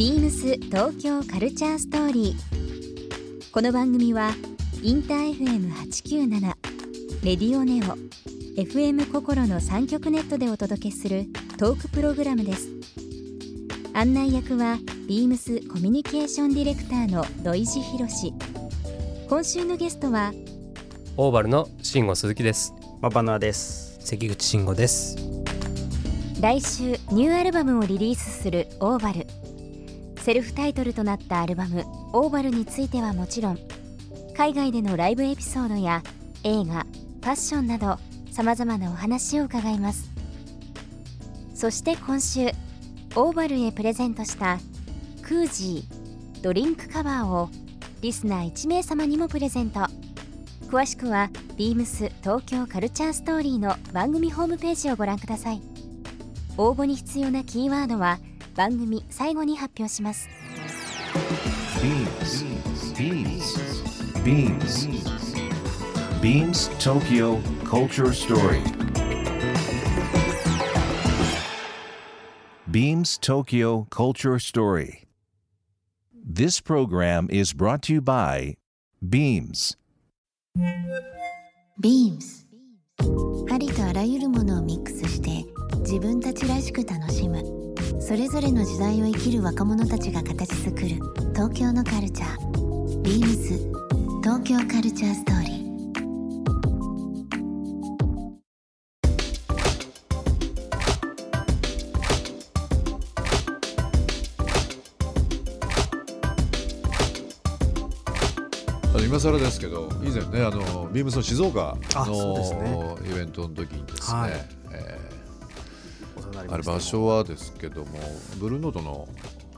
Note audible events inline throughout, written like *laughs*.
ビームス東京カルチャーストーリー。この番組はインター FM897 レディオネオ FM 心の三極ネットでお届けするトークプログラムです。案内役はビームスコミュニケーションディレクターの土井博志。今週のゲストはオーバルの慎吾鈴木ですマバナです関口慎吾です来週ニューアルバムをリリースするオーバルセルフタイトルとなったアルバム「オーバルについてはもちろん海外でのライブエピソードや映画ファッションなどさまざまなお話を伺います。そして今週オーバルへプレゼントしたクージードリンクカバーをリスナー1名様にもプレゼント。詳しくは beams 東京カルチャーストーリーの番組ホームページをご覧ください。応募に必要なキーワードは番組最後に発表します Beams. Beams. Beams. Beams Tokyo Culture Story. Beams Tokyo Culture Story. This program is brought to you by Beams. ビームスありとあらゆるものをミックスして自分たちらしく楽しむそれぞれの時代を生きる若者たちが形作る東京のカルチャー。ビームス東京カルチャーストーリー。あの今更ですけど以前ねあのビームスの静岡のイベントの時にですね、はい。えお世話になりーあれました場所はですけどもブルーノートの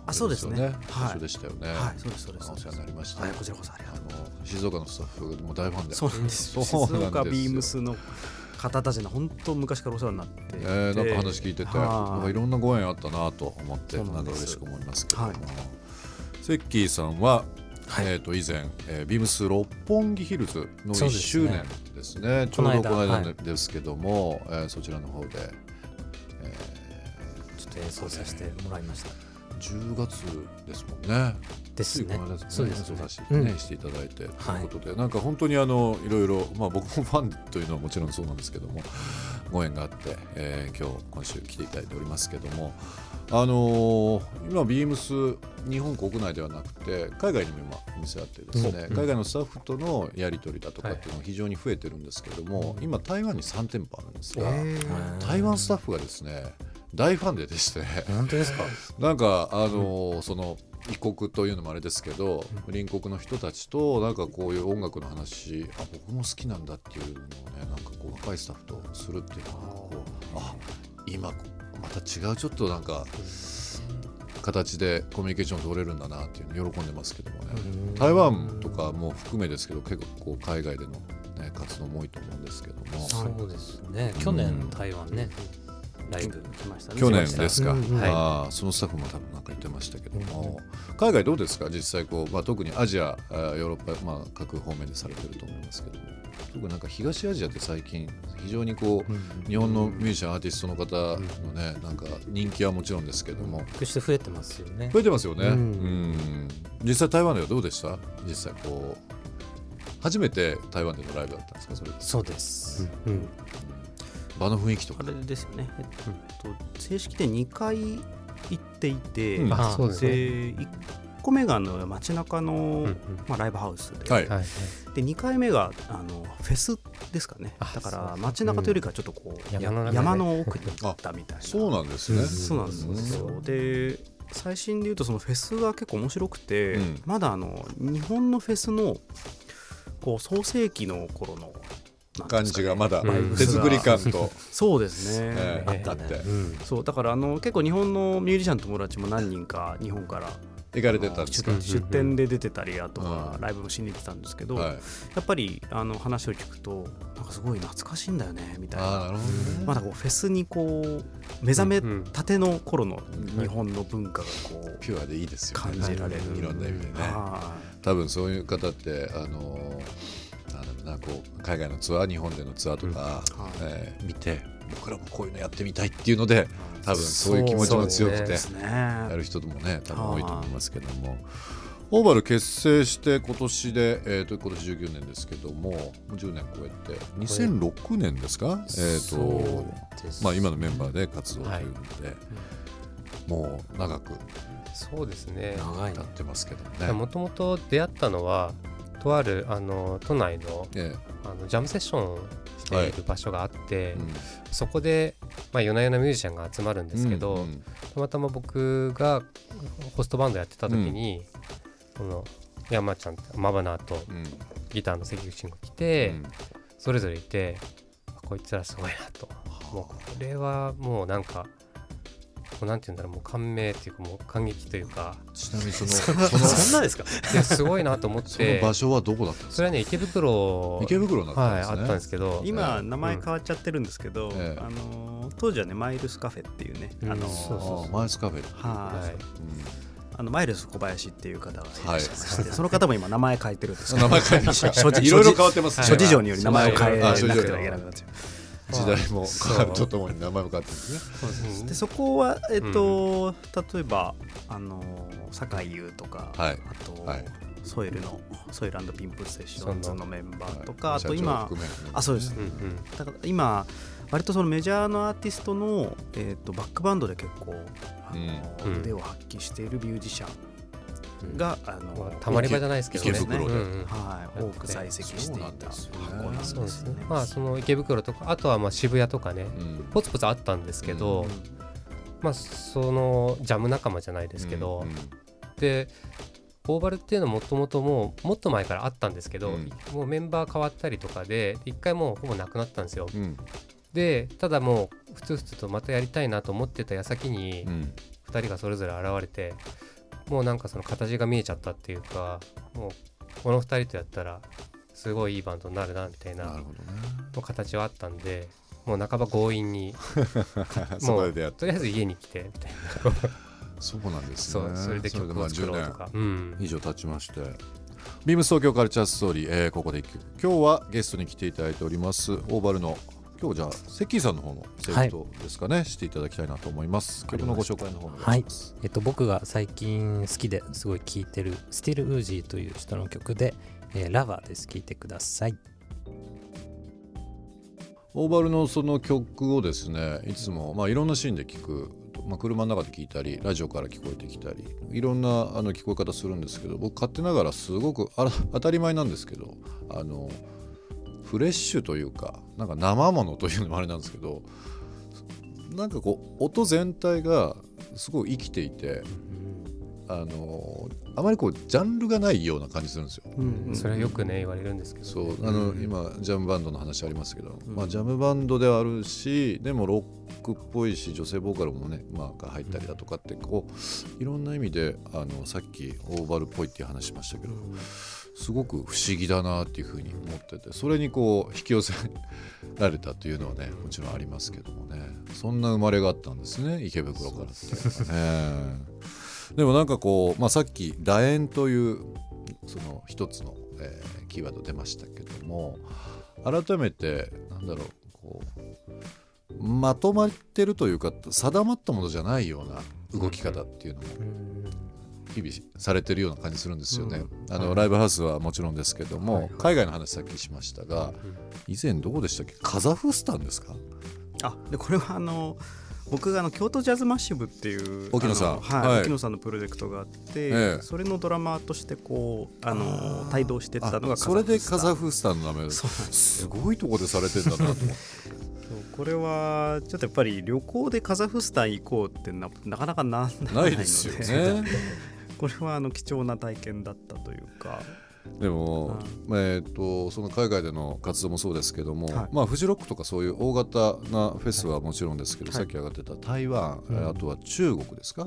あそうですね。よはい。場所でしたよね、はいそうですそうです。あお世話になりました、はいこちらこそありがとうあの静岡のスタッフも大ファンで。そうなんです *laughs* 静岡ビームスの方たちの本当昔からお世話になってえーなんか話聞いてて、はい。いろんなご縁あったなと思ってなんか嬉しく思いますけども、はい。セッキーさんは、はい。えー、と以前、えービームス六本木ヒルズの1そうですね。周年ですね。ちょうどこの間ですけども、えーそちらの方で、演奏させてもらいました。ー10月ですもんね。ですね。そうです。演奏させて、うん。ねしていただいて、はい。ということでなんか本当にあのいろいろ、まあ、僕もファンというのはもちろんそうなんですけどもご縁があって、えー今日今週来ていただいておりますけどもあのー今ビームス日本国内ではなくて海外にも今お店あってですね、う。ん。海外のスタッフとのやり取りだとかっていうのが非常に増えてるんですけども、今台湾に3店舗あるんですが、台湾スタッフがですね大ファンででして。本当ですか？なんかあのーその異国というのもあれですけど、隣国の人たちとなんかこういう音楽の話あ僕も好きなんだっていうのをねなんかこう若いスタッフとするっていうのはこうあ今また違うちょっとなんか形でコミュニケーション取れるんだなっていうの喜んでますけどもね。台湾とかも含めですけど結構海外での、ね、活動も多いと思うんですけども。そうですね。去年台湾ねライブ来ましたね。去年ですか、うんうんあーそのスタッフも多分なんか言ってましたけども、海外どうですか？実際こう、まあ、特にアジアヨーロッパ、まあ、各方面でされてると思いますけども。特になんか東アジアって最近非常にこう、日本のミュージシャンアーティストの方のね、なんか人気はもちろんですけども、決して増えてますよね。増えてますよね、ううん。ん実際台湾ではどうでした？実際こう初めて台湾でのライブだったんですかそれそうです。うん場の雰囲気とか。あれですよね、えっと、正式で2回行っていて、うん。あそうですね。1個目があの街中の、うんうん。まあ、ライブハウスで,、はい。はいで2回目があのフェスですかね。あだから街中というよりかはちょっとこう、や山の山の奥に行ったみたいな。そうなんですね、うんそうなんですよ、で最新で言うとそのフェスが結構面白くて、うん。まだあの日本のフェスのこう創世紀の頃の感じがまだうん。手作り感と、*laughs* そうですね、ええあって、うん。そうだからあの結構日本のミュージシャンの友達も何人か日本から行かれてたんですか？出出店で出てたりあとはうん。ライブもしに行ってたんですけど、はい、やっぱりあの話を聞くとなんかすごい懐かしいんだよねみたいな。まだこうフェスにこう目覚めたての頃の日本の文化がこうピュアでいいですよね。感じられる。いろんな意味でね。は多分そういう方ってあのなんだろうなこう海外のツアー日本でのツアーとか、うん。はい。えー見て僕らもこういうのやってみたいっていうので多分そういう気持ちも強くてやる人もね多分多いと思いますけども。オーバル結成して今年で、えー、と今年19年ですけどももう10年超えて2006年ですか、えーとまあ、今のメンバーで活動というので、もう長くそうですね。長いな経ってますけどもね。もともと出会ったのはとあるあの都内のえあのジャムセッションしている場所があって、そこで、まあ、夜な夜なミュージシャンが集まるんですけど、たまたま僕がホストバンドやってた時に、その山ちゃんマバナーとうん。ギターの関口が来て、うん。それぞれいてあこいつらすごいなと。もうこれはもうなんかもうなんて言うんだろうもう感銘っていうかもう感激というか。ちなみにそのそ *laughs* そのそんなですか？いやすごいなと思っそのて場所はどこだったんですか？それはね池袋。池袋だったんはい、ですね。あったんですけど。今名前変わっちゃってるんですけど、ええ。あの当時はねマイルスカフェっていうね、うんあのそうそうマイスカフェ。はい。はいあのマイルス小林っていう方がいらっしゃいまして、はい。その方も今名前変えてるんですけど *laughs* 名前変えました。いろいろ変わってますね。諸事情により名前を変えなあくてはいけなくなっちゃう時代も変わるとともに名前も変わってるんですね。うんでそこはえっと、例えばあの酒井優とか、はい。あと、はい。ソイルのソイルピンプセッションズのメンバーとか、はい。あと今あそうです。うんうん。だから今割とそのメジャーのアーティストの、えー、とバックバンドで結構あの、うん。腕を発揮しているミュージシャンが、あのまあたまり場じゃないですけどね。池袋でうんうん。はい、多く在籍していた箱なんですそうですね。ね。まあその池袋とかあとはまあ渋谷とかね。うん。ポツポツあったんですけど、まあそのジャム仲間じゃないですけど、うんでオーバルっていうのはもともともうもっと前からあったんですけど、うん。もうメンバー変わったりとかで一回もうほぼなくなったんですよ。うん。でただもうふつふつとまたやりたいなと思ってた矢先にうん。2人がそれぞれ現れてもうなんかその形が見えちゃったっていうかもうこの2人とやったらすごいいいバンドになるなみたいななるほどね。もう形はあったんでもう半ば強引に *laughs* そこで出会ってとりあえず家に来てみたいな。そうなんですね。それで曲を作ろうとか、うん。以上経ちまして。ビームス東京カルチャーストーリー、えーここで一曲。今日はゲストに来ていただいておりますオーバルの今日じゃあセッキーさんの方のセレクトですかね、していただきたいなと思います。曲のご紹介の方お願いえっと、僕が最近好きですごい聴いてるスティル・ウージーという人の曲で、えーラバーです。聴いてください。オーバルのその曲をですねいつも、まあ、いろんなシーンで聞く、まあ、車の中で聞いたりラジオから聞こえてきたりいろんなあの聞こえ方するんですけど僕勝手ながらすごくあら当たり前なんですけどあのフレッシュというかなんか生ものというのもあれなんですけどなんかこう音全体がすごい生きていてあのあまりこうジャンルがないような感じするんですよ。うん。うん。それはよくね言われるんですけど、そう。あの、今ジャムバンドの話ありましたけど、まあ、ジャムバンドではあるしでもロックっぽいし女性ボーカルもね、まあ、が入ったりだとかってこういろんな意味であのさっきオーバルっぽいっていう話しましたけどすごく不思議だなっていうふうに思っててそれにこう引き寄せられたというのはねもちろんありますけどもね。そんな生まれがあったんですね池袋からっていうのはね。でもなんかこう、まあ、さっき「楕円」というその一つの、えーキーワード出ましたけども改めてなんだろうこうまとまってるというか定まったものじゃないような動き方っていうのも日々されてるような感じするんですよね。あのライブハウスはもちろんですけども、海外の話さっきしましたが、以前どこでしたっけ？カザフスタンですか？あでこれはあの僕があの京都ジャズマッシブっていう沖野さん。はいはい。沖野さんのプロジェクトがあって、ええ。それのドラマーとしてこうあの帯同してったのがあそれでカザフフスタンの名前すすごいとこでされてんだなと思って。*laughs* そうこれはちょっとやっぱり旅行でカザフスタン行こうってななかなかならないのでないですよね。*laughs* これはあの貴重な体験だったというかでも、まあえー、とその海外での活動もそうですけども、はい。まあ、フジロックとかそういう大型なフェスはもちろんですけど、はい。さっき上がってた台湾、うん。あとは中国ですか？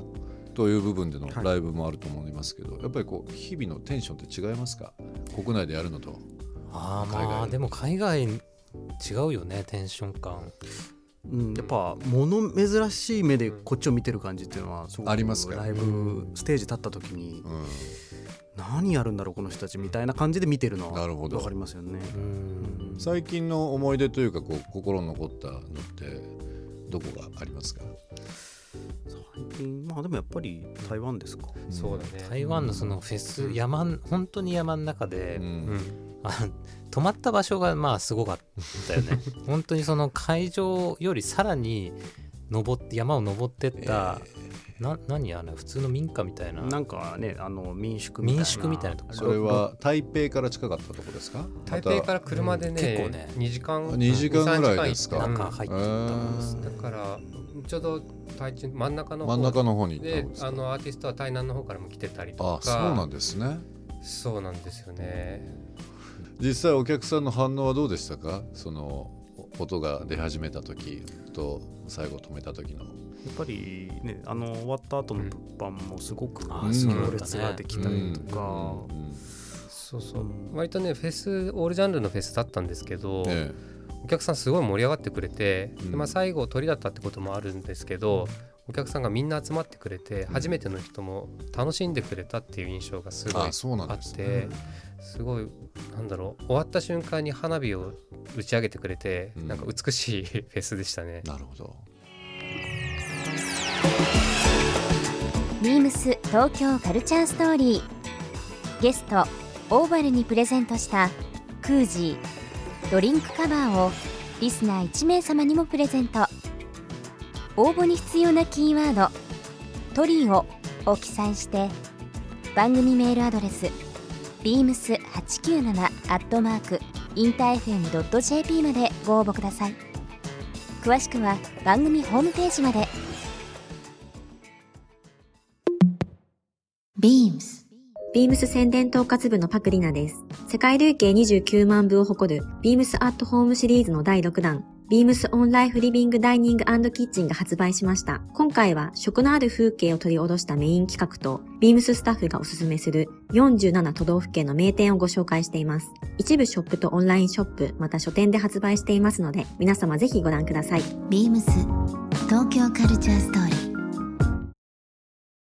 という部分でのはいライブもあると思いますけど、やっぱりこう日々のテンションって違いますか？国内でやるのと？あー海外まあでも海外違うよねテンション感。うん、やっぱ物珍しい目でこっちを見てる感じっていうのはありますか？ライブステージ立った時にうん何やるんだろうこの人たちみたいな感じで見てるのはなるほど。わかりますよね。うん。最近の思い出というかこう心に残ったのってどこがありますか？最近まあでもやっぱり台湾ですか。そうだね。台湾のそのフェス山ん。本当に山の中で、うん。うん。あ泊まった場所がまあすごかったよね。*laughs* 本当にその会場よりさらに登って山を登ってった、な何あれ普通の民家みたいな。なんかねあの民宿みたいな。民宿みたいなとこ。それは台北から近かったとこですか？台北から車でね,、うん。結構ね。2時間2時間ぐらいですか？3時間行中入ってったんですね。だからちょうど台中真ん中の方真ん中の方に行ったでんですかあのアーティストは台南の方からも来てたりとか。あそうなんですね。そうなんですよね。実際お客さんの反応はどうでしたか？その音が出始めた時と最後止めた時のやっぱりねあの終わった後の物販もすごく行列ができたりとか、うんそうそう、う。ん割とねフェスオールジャンルのフェスだったんですけど、えお客さんすごい盛り上がってくれて、うん。でまあ、最後鳥だったってこともあるんですけど、お客さんがみんな集まってくれて、初めての人も楽しんでくれたっていう印象がすえごいあってすごいなんだろう終わった瞬間に花火を打ち上げてくれて、うん。なんか美しい *laughs* フェスでしたね。なるほどビームス東京カルチャーストーリー。ゲストオーバルにプレゼントしたクージー。ドリンクカバーをリスナー1名様にもプレゼント。応募に必要なキーワード「トリオ」を記載して番組メールアドレス beams897 アットマークインター FM.jp までご応募ください。詳しくは番組ホームページまで。Beams ビームス宣伝統括部のパクリナです。世界累計29万部を誇るビームスアットホームシリーズの第6弾、ビームスオンライフリビングダイニングキッチンが発売しました。今回は食のある風景を取り下ろしたメイン企画と、ビームススタッフがおすすめする47都道府県の名店をご紹介しています。一部ショップとオンラインショップ、また書店で発売していますので、皆様ぜひご覧ください。Beams 東京カルチャーストーリー